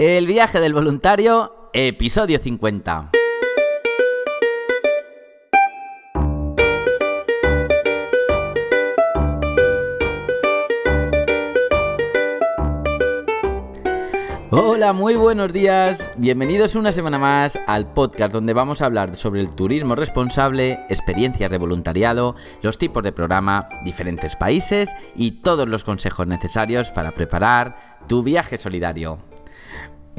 El viaje del voluntario, episodio 50. Hola, muy buenos días. Bienvenidos una semana más al podcast donde vamos a hablar sobre el turismo responsable, experiencias de voluntariado, los tipos de programa, diferentes países y todos los consejos necesarios para preparar tu viaje solidario.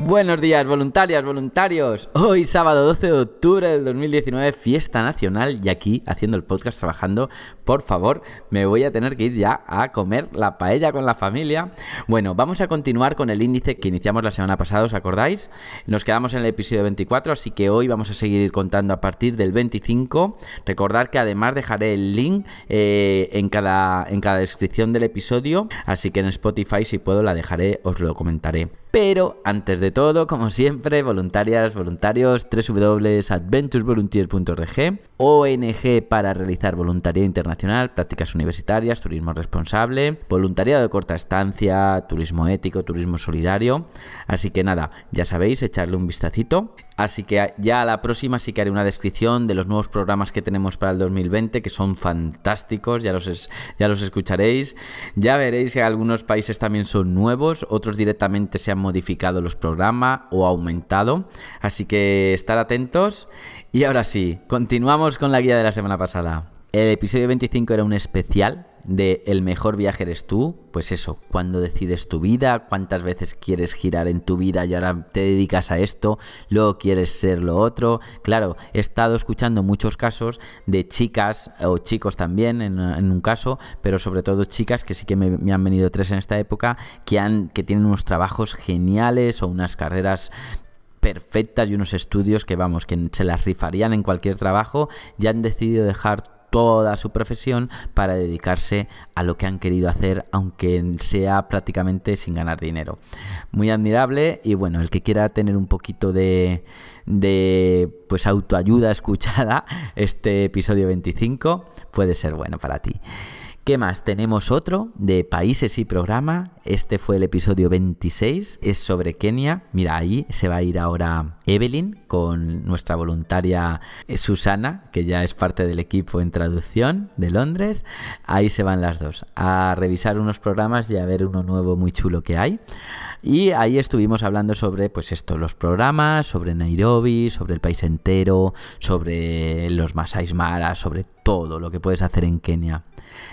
Buenos días, voluntarias, voluntarios. Hoy, sábado 12 de octubre del 2019, fiesta nacional y aquí haciendo el podcast trabajando. Por favor, me voy a tener que ir ya a comer la paella con la familia. Bueno, vamos a continuar con el índice que iniciamos la semana pasada, ¿os acordáis? Nos quedamos en el episodio 24, así que hoy vamos a seguir contando a partir del 25. Recordar que además dejaré el link eh, en, cada, en cada descripción del episodio, así que en Spotify si puedo la dejaré, os lo comentaré. Pero antes de todo, como siempre, voluntarias, voluntarios, www.adventuresvolunteer.org, ONG para realizar voluntariado internacional, prácticas universitarias, turismo responsable, voluntariado de corta estancia, turismo ético, turismo solidario. Así que nada, ya sabéis, echarle un vistacito. Así que ya a la próxima sí que haré una descripción de los nuevos programas que tenemos para el 2020, que son fantásticos, ya los, ya los escucharéis. Ya veréis que algunos países también son nuevos, otros directamente se han modificado los programas o aumentado. Así que estar atentos. Y ahora sí, continuamos con la guía de la semana pasada. El episodio 25 era un especial de el mejor viaje eres tú, pues eso, cuando decides tu vida, cuántas veces quieres girar en tu vida y ahora te dedicas a esto, luego quieres ser lo otro. Claro, he estado escuchando muchos casos de chicas o chicos también en, un caso, pero sobre todo chicas que sí que me, han venido tres en esta época, que, que tienen unos trabajos geniales o unas carreras perfectas y unos estudios que vamos, que se las rifarían en cualquier trabajo, ya han decidido dejar toda su profesión para dedicarse a lo que han querido hacer, aunque sea prácticamente sin ganar dinero. Muy admirable y bueno, el que quiera tener un poquito de, de pues autoayuda escuchada, este episodio 25 puede ser bueno para ti. ¿Qué más? Tenemos otro de países y programa. Este fue el episodio 26. Es sobre Kenia. Mira, ahí se va a ir ahora Evelyn con nuestra voluntaria eh, Susana, que ya es parte del equipo en traducción de Londres. Ahí se van las dos a revisar unos programas y a ver uno nuevo muy chulo que hay. Y ahí estuvimos hablando sobre, pues esto, los programas, sobre Nairobi, sobre el país entero, sobre los Masai Mara, sobre todo lo que puedes hacer en Kenia.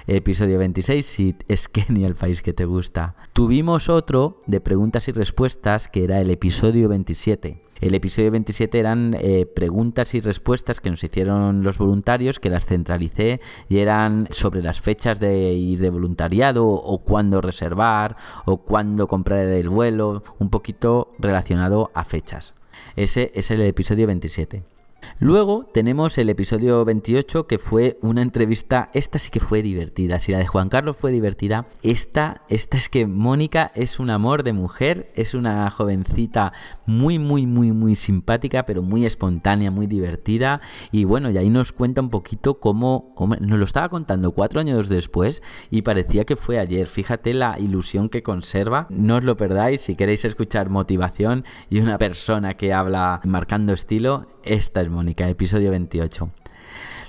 Episodio 26, si es Kenia el país que te gusta. Tuvimos otro de preguntas y respuestas que era el episodio 27. El episodio 27 eran eh, preguntas y respuestas que nos hicieron los voluntarios, que las centralicé y eran sobre las fechas de ir de voluntariado o cuándo reservar o cuándo comprar el vuelo, un poquito relacionado a fechas. Ese es el episodio 27. Luego tenemos el episodio 28 que fue una entrevista, esta sí que fue divertida, si la de Juan Carlos fue divertida, esta, esta es que Mónica es un amor de mujer, es una jovencita muy, muy, muy, muy simpática, pero muy espontánea, muy divertida. Y bueno, y ahí nos cuenta un poquito cómo, nos lo estaba contando cuatro años después y parecía que fue ayer, fíjate la ilusión que conserva, no os lo perdáis, si queréis escuchar motivación y una persona que habla marcando estilo, esta es Mónica, episodio 28.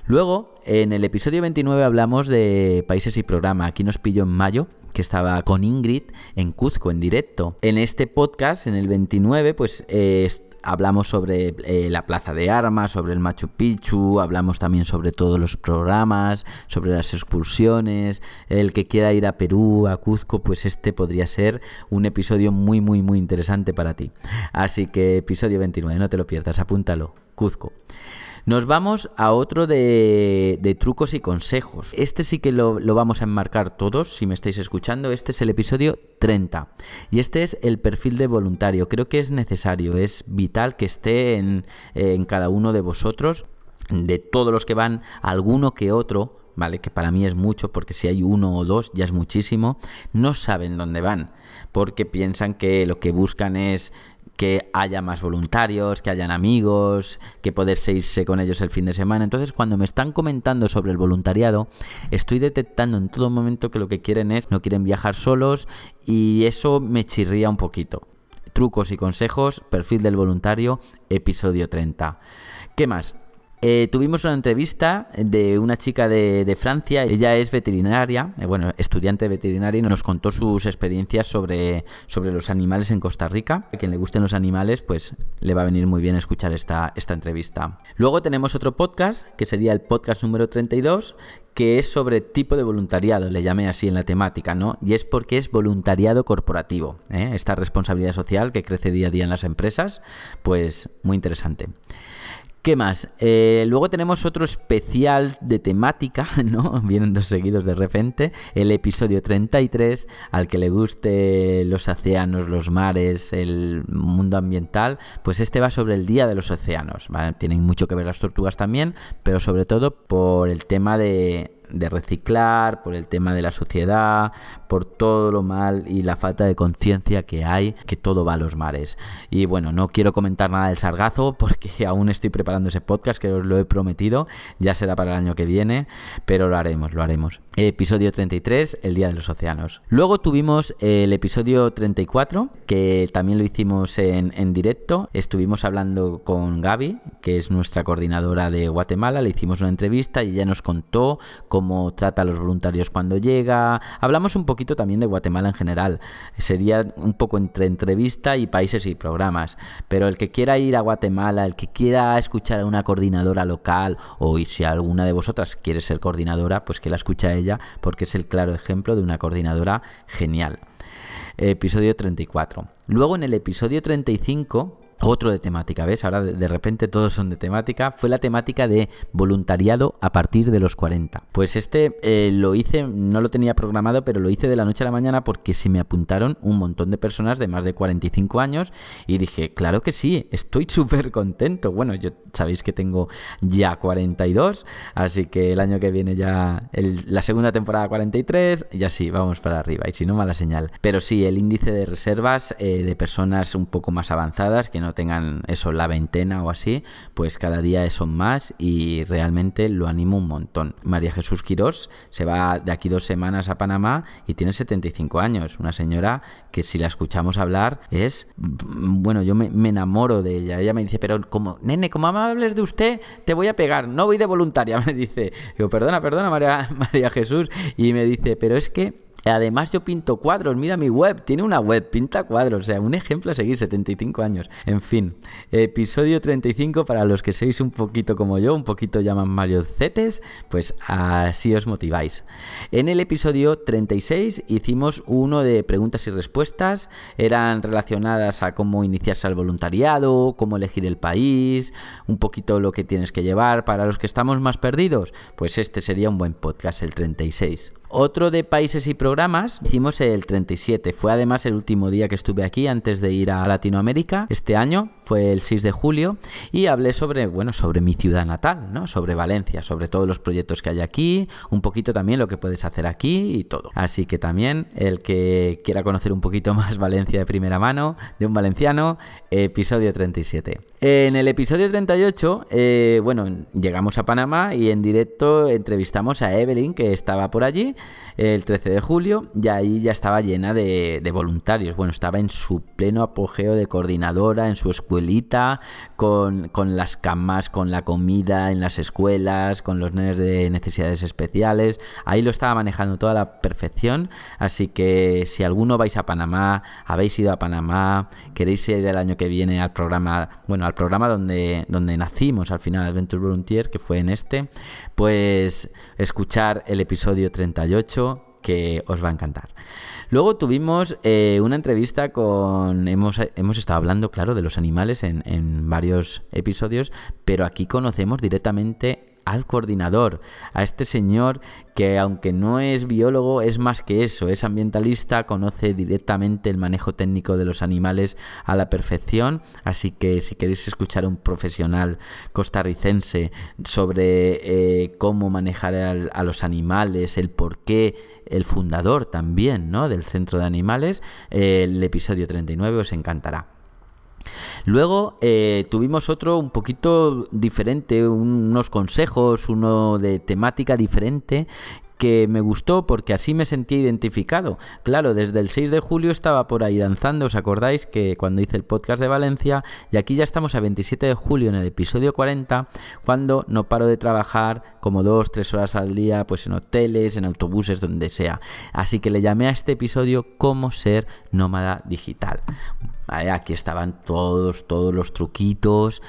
Luego, en el episodio 29 hablamos de países y programa. Aquí nos pilló en mayo, que estaba con Ingrid en Cuzco en directo. En este podcast, en el 29, pues eh, hablamos sobre eh, la plaza de armas, sobre el Machu Picchu, hablamos también sobre todos los programas, sobre las excursiones. El que quiera ir a Perú, a Cuzco, pues este podría ser un episodio muy, muy, muy interesante para ti. Así que episodio 29, no te lo pierdas, apúntalo. Cuzco. Nos vamos a otro de, trucos y consejos. Este sí que lo, vamos a enmarcar todos, si me estáis escuchando. Este es el episodio 30. Y este es el perfil de voluntario. Creo que es necesario, es vital que esté en, en cada uno de vosotros. De todos los que van, alguno que otro, ¿vale? Que para mí es mucho, porque si hay uno o dos ya es muchísimo, no saben dónde van, porque piensan que lo que buscan es que haya más voluntarios, que hayan amigos, que poderse irse con ellos el fin de semana. Entonces, cuando me están comentando sobre el voluntariado, estoy detectando en todo momento que lo que quieren es, no quieren viajar solos y eso me chirría un poquito trucos y consejos, perfil del voluntario, episodio 30. ¿Qué más? Eh, tuvimos una entrevista de una chica de, Francia, ella es veterinaria, eh, bueno, estudiante veterinaria y nos contó sus experiencias sobre, sobre los animales en Costa Rica. A quien le gusten los animales, pues le va a venir muy bien escuchar esta, esta entrevista. Luego tenemos otro podcast, que sería el podcast número 32, que es sobre tipo de voluntariado, le llamé así en la temática, ¿no? Y es porque es voluntariado corporativo, ¿eh? esta responsabilidad social que crece día a día en las empresas, pues muy interesante. ¿Qué más? Eh, luego tenemos otro especial de temática, ¿no? Vienen dos seguidos de repente. El episodio 33, al que le guste los océanos, los mares, el mundo ambiental, pues este va sobre el Día de los Océanos. Tienen mucho que ver las tortugas también, pero sobre todo por el tema de de reciclar, por el tema de la sociedad, por todo lo mal y la falta de conciencia que hay, que todo va a los mares. Y bueno, no quiero comentar nada del sargazo porque aún estoy preparando ese podcast que os lo he prometido, ya será para el año que viene, pero lo haremos, lo haremos. Episodio 33, el Día de los Océanos. Luego tuvimos el episodio 34, que también lo hicimos en, en directo. Estuvimos hablando con Gaby, que es nuestra coordinadora de Guatemala, le hicimos una entrevista y ella nos contó cómo trata a los voluntarios cuando llega. Hablamos un poquito también de Guatemala en general. Sería un poco entre entrevista y países y programas. Pero el que quiera ir a Guatemala, el que quiera escuchar a una coordinadora local, o si alguna de vosotras quiere ser coordinadora, pues que la escuche a ella, porque es el claro ejemplo de una coordinadora genial. Episodio 34. Luego en el episodio 35 otro de temática, ¿ves? Ahora de, repente todos son de temática. Fue la temática de voluntariado a partir de los 40. Pues este eh, lo hice, no lo tenía programado, pero lo hice de la noche a la mañana porque se me apuntaron un montón de personas de más de 45 años y dije, claro que sí, estoy súper contento. Bueno, yo sabéis que tengo ya 42, así que el año que viene ya la segunda temporada 43, ya sí, vamos para arriba. Y si no, mala señal. Pero sí, el índice de reservas eh, de personas un poco más avanzadas que no tengan eso, la veintena o así, pues cada día son más y realmente lo animo un montón. María Jesús Quirós se va de aquí dos semanas a Panamá y tiene 75 años, una señora que si la escuchamos hablar es, bueno, yo me, enamoro de ella. Ella me dice, pero como, nene, como amables de usted, te voy a pegar, no voy de voluntaria, me dice. Digo, perdona, perdona, María, María Jesús. Y me dice, pero es que Además yo pinto cuadros, mira mi web, tiene una web, pinta cuadros, o sea, un ejemplo a seguir, 75 años. En fin, episodio 35 para los que sois un poquito como yo, un poquito llaman mariocetes, pues así os motiváis. En el episodio 36 hicimos uno de preguntas y respuestas, eran relacionadas a cómo iniciarse al voluntariado, cómo elegir el país, un poquito lo que tienes que llevar. Para los que estamos más perdidos, pues este sería un buen podcast, el 36. Otro de países y programas hicimos el 37. Fue además el último día que estuve aquí antes de ir a Latinoamérica este año. Fue el 6 de julio y hablé sobre, bueno, sobre mi ciudad natal, ¿no? Sobre Valencia, sobre todos los proyectos que hay aquí, un poquito también lo que puedes hacer aquí y todo. Así que también el que quiera conocer un poquito más Valencia de primera mano, de un valenciano, episodio 37. En el episodio 38, eh, bueno, llegamos a Panamá y en directo entrevistamos a Evelyn, que estaba por allí el 13 de julio y ahí ya estaba llena de, voluntarios. Bueno, estaba en su pleno apogeo de coordinadora, en su escuelita, con, las camas, con la comida en las escuelas, con los nenes de necesidades especiales. Ahí lo estaba manejando toda la perfección. Así que si alguno vais a Panamá, habéis ido a Panamá, queréis ir el año que viene al programa, bueno, al programa donde, donde nacimos al final, Adventure Volunteer, que fue en este, pues escuchar el episodio 38 que os va a encantar. Luego tuvimos eh, una entrevista con... Hemos, hemos, estado hablando, claro, de los animales en varios episodios, pero aquí conocemos directamente al coordinador, a este señor que aunque no es biólogo, es más que eso, es ambientalista, conoce directamente el manejo técnico de los animales a la perfección, así que si queréis escuchar a un profesional costarricense sobre eh, cómo manejar a, los animales, el por qué el fundador también ¿no? del Centro de Animales, eh, el episodio 39 os encantará. Luego eh, tuvimos otro un poquito diferente, unos consejos, uno de temática diferente que me gustó porque así me sentía identificado. Claro, desde el 6 de julio estaba por ahí danzando, ¿os acordáis que cuando hice el podcast de Valencia? Y aquí ya estamos a 27 de julio en el episodio 40, cuando no paro de trabajar como dos, tres horas al día, pues en hoteles, en autobuses, donde sea. Así que le llamé a este episodio Cómo ser nómada digital. aquí estaban todos, todos los truquitos,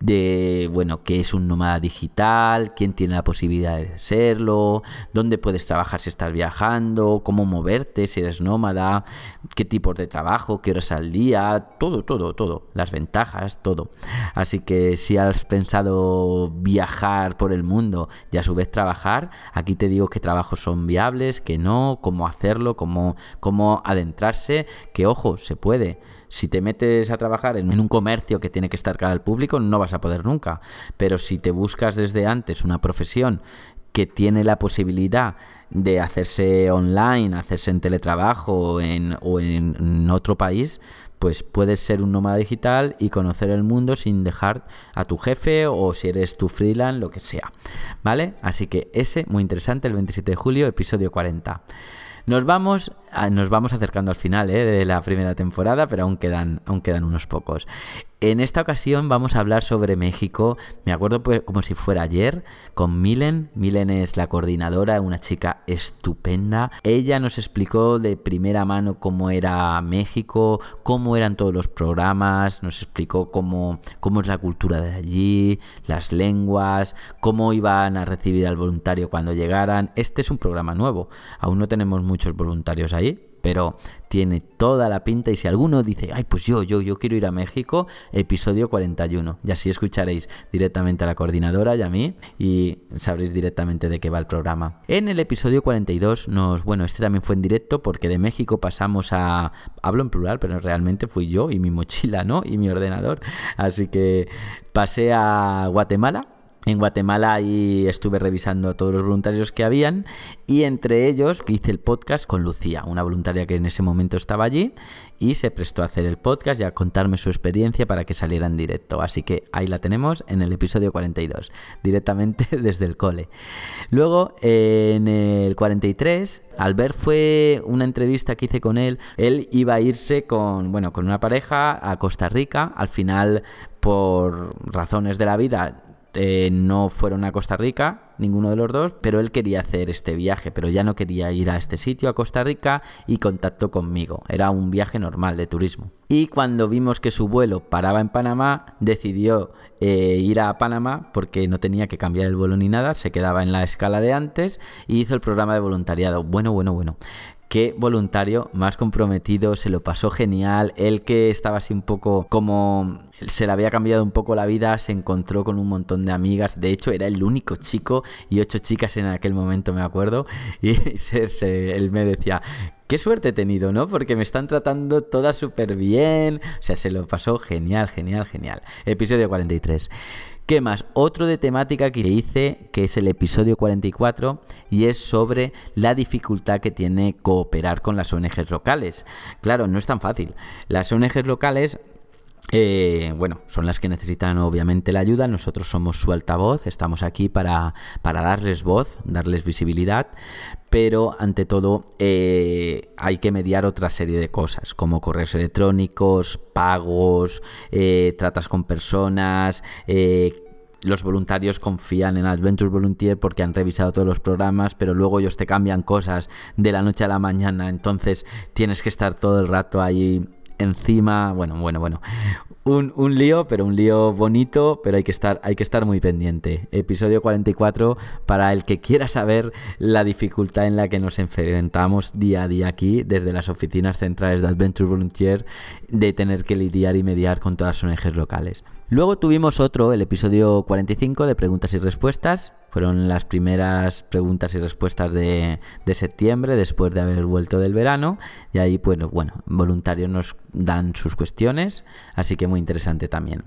de, bueno, qué es un nómada digital, quién tiene la posibilidad de serlo, dónde puedes trabajar si estás viajando, cómo moverte si eres nómada, qué tipos de trabajo, qué horas al día, todo, todo, todo, las ventajas, todo. Así que si has pensado viajar por el mundo y a su vez trabajar, aquí te digo qué trabajos son viables, que no, cómo hacerlo, cómo, cómo adentrarse, que ojo, se puede si te metes a trabajar en un comercio que tiene que estar cara al público, no vas a poder nunca. Pero si te buscas desde antes una profesión que tiene la posibilidad de hacerse online, hacerse en teletrabajo o en, o en otro país, pues puedes ser un nómada digital y conocer el mundo sin dejar a tu jefe o si eres tu freelance, lo que sea. ¿Vale? Así que ese, muy interesante, el 27 de julio, episodio 40. Nos vamos, nos vamos acercando al final ¿eh? de la primera temporada, pero aún quedan, aún quedan unos pocos. En esta ocasión vamos a hablar sobre México. Me acuerdo pues, como si fuera ayer con Milen. Milen es la coordinadora, una chica estupenda. Ella nos explicó de primera mano cómo era México, cómo eran todos los programas, nos explicó cómo, cómo es la cultura de allí, las lenguas, cómo iban a recibir al voluntario cuando llegaran. Este es un programa nuevo. Aún no tenemos muchos voluntarios ahí, pero tiene toda la pinta y si alguno dice, ay, pues yo, yo, yo quiero ir a México, episodio 41. Y así escucharéis directamente a la coordinadora y a mí y sabréis directamente de qué va el programa. En el episodio 42 nos, bueno, este también fue en directo porque de México pasamos a, hablo en plural, pero realmente fui yo y mi mochila, ¿no? Y mi ordenador. Así que pasé a Guatemala en Guatemala y estuve revisando a todos los voluntarios que habían y entre ellos hice el podcast con Lucía, una voluntaria que en ese momento estaba allí y se prestó a hacer el podcast y a contarme su experiencia para que saliera en directo. Así que ahí la tenemos en el episodio 42, directamente desde el cole. Luego en el 43, Albert fue una entrevista que hice con él. Él iba a irse con, bueno, con una pareja a Costa Rica. Al final, por razones de la vida, eh, no fueron a Costa Rica, ninguno de los dos, pero él quería hacer este viaje, pero ya no quería ir a este sitio, a Costa Rica, y contactó conmigo. Era un viaje normal de turismo. Y cuando vimos que su vuelo paraba en Panamá, decidió eh, ir a Panamá porque no tenía que cambiar el vuelo ni nada, se quedaba en la escala de antes y hizo el programa de voluntariado. Bueno, bueno, bueno qué voluntario más comprometido, se lo pasó genial. Él que estaba así un poco como se le había cambiado un poco la vida, se encontró con un montón de amigas. De hecho, era el único chico y ocho chicas en aquel momento, me acuerdo. Y él me decía, qué suerte he tenido, ¿no? Porque me están tratando todas súper bien. O sea, se lo pasó genial, genial, genial. Episodio 43. ¿Qué más? Otro de temática que hice, que es el episodio 44, y es sobre la dificultad que tiene cooperar con las ONGs locales. Claro, no es tan fácil. Las ONGs locales eh, bueno, son las que necesitan obviamente la ayuda. Nosotros somos su altavoz, estamos aquí para, para darles voz, darles visibilidad, pero ante todo eh, hay que mediar otra serie de cosas, como correos electrónicos, pagos, eh, tratas con personas, los voluntarios confían en Adventure Volunteer porque han revisado todos los programas, pero luego ellos te cambian cosas de la noche a la mañana, entonces tienes que estar todo el rato ahí encima, bueno, bueno, bueno. Un, un, lío, pero un lío bonito, pero hay que, estar, hay que estar muy pendiente. Episodio 44 para el que quiera saber la dificultad en la que nos enfrentamos día a día aquí, desde las oficinas centrales de Adventure Volunteer, de tener que lidiar y mediar con todas las ONGs locales. Luego tuvimos otro, el episodio 45 de preguntas y respuestas. Fueron las primeras preguntas y respuestas de, septiembre, después de haber vuelto del verano. Y ahí, pues, bueno, voluntarios nos dan sus cuestiones, así que muy interesante también.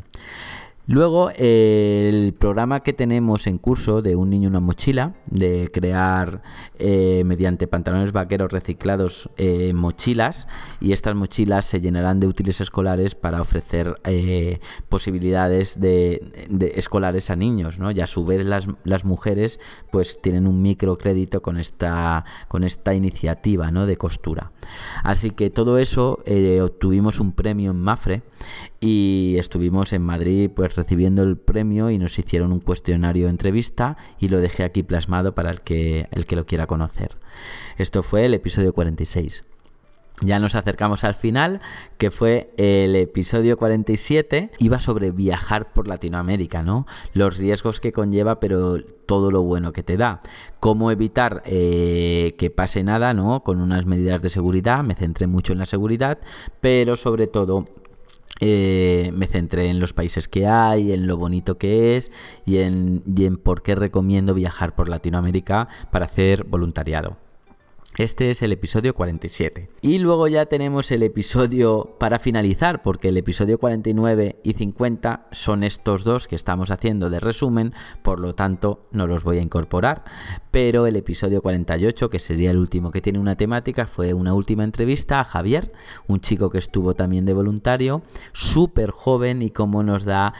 Luego, el programa que tenemos en curso de Un niño una mochila, de crear eh, mediante pantalones vaqueros reciclados eh, mochilas, y estas mochilas se llenarán de útiles escolares para ofrecer eh, posibilidades de, escolares a niños, ¿no? Y a su vez las, las mujeres pues tienen un microcrédito con esta, con esta iniciativa ¿no? de costura. Así que todo eso obtuvimos un premio en Mafre y estuvimos en Madrid pues recibiendo el premio y nos hicieron un cuestionario entrevista y lo dejé aquí plasmado para el que, el que lo quiera conocer. Esto fue el episodio 46. Ya nos acercamos al final, que fue el episodio 47, iba sobre viajar por Latinoamérica, ¿no? Los riesgos que conlleva, pero todo lo bueno que te da. Cómo evitar eh, que pase nada, ¿no? Con unas medidas de seguridad, me centré mucho en la seguridad, pero sobre todo eh, me centré en los países que hay, en lo bonito que es y en, y en por qué recomiendo viajar por Latinoamérica para hacer voluntariado. Este es el episodio 47. Y luego ya tenemos el episodio para finalizar, porque el episodio 49 y 50 son estos dos que estamos haciendo de resumen, por lo tanto no los voy a incorporar. Pero el episodio 48, que sería el último que tiene una temática, fue una última entrevista a Javier, un chico que estuvo también de voluntario, súper joven y como nos da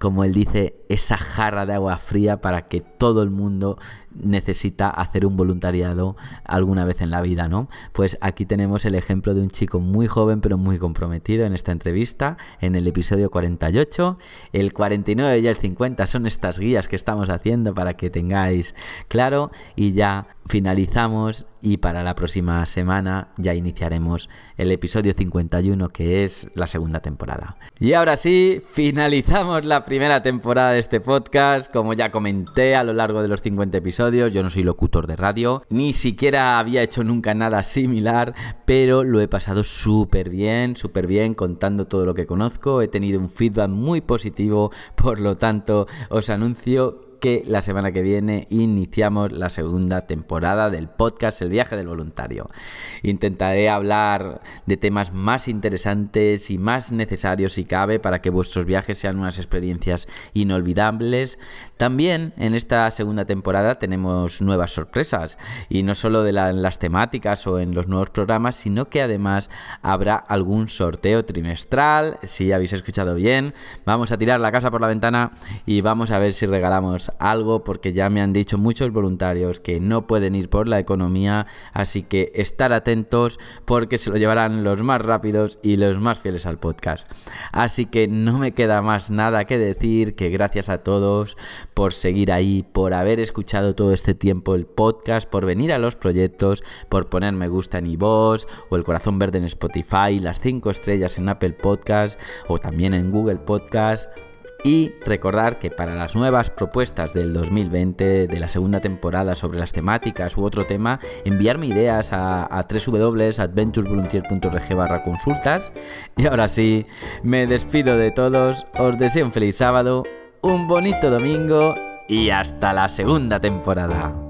como él dice, esa jarra de agua fría para que todo el mundo necesita hacer un voluntariado alguna vez en la vida, ¿no? Pues aquí tenemos el ejemplo de un chico muy joven pero muy comprometido en esta entrevista, en el episodio 48. El 49 y el 50 son estas guías que estamos haciendo para que tengáis claro y ya finalizamos y para la próxima semana ya iniciaremos el episodio 51 que es la segunda temporada. Y ahora sí, finalizamos la primera temporada de este podcast, como ya comenté a lo largo de los 50 episodios, yo no soy locutor de radio, ni siquiera había hecho nunca nada similar, pero lo he pasado súper bien, súper bien contando todo lo que conozco, he tenido un feedback muy positivo, por lo tanto os anuncio que la semana que viene iniciamos la segunda temporada del podcast El viaje del voluntario. Intentaré hablar de temas más interesantes y más necesarios si cabe para que vuestros viajes sean unas experiencias inolvidables. También en esta segunda temporada tenemos nuevas sorpresas y no solo de las temáticas o en los nuevos programas, sino que además habrá algún sorteo trimestral. Si habéis escuchado bien, vamos a tirar la casa por la ventana y vamos a ver si regalamos algo porque ya me han dicho muchos voluntarios que no pueden ir por la economía, así que estar atentos porque se lo llevarán los más rápidos y los más fieles al podcast. Así que no me queda más nada que decir que gracias a todos por seguir ahí, por haber escuchado todo este tiempo el podcast, por venir a los proyectos, por poner me gusta en iVoox o el corazón verde en Spotify, las 5 estrellas en Apple Podcast o también en Google Podcast y recordar que para las nuevas propuestas del 2020, de la segunda temporada sobre las temáticas u otro tema, enviarme ideas a, a consultas. Y ahora sí, me despido de todos, os deseo un feliz sábado, un bonito domingo y hasta la segunda temporada.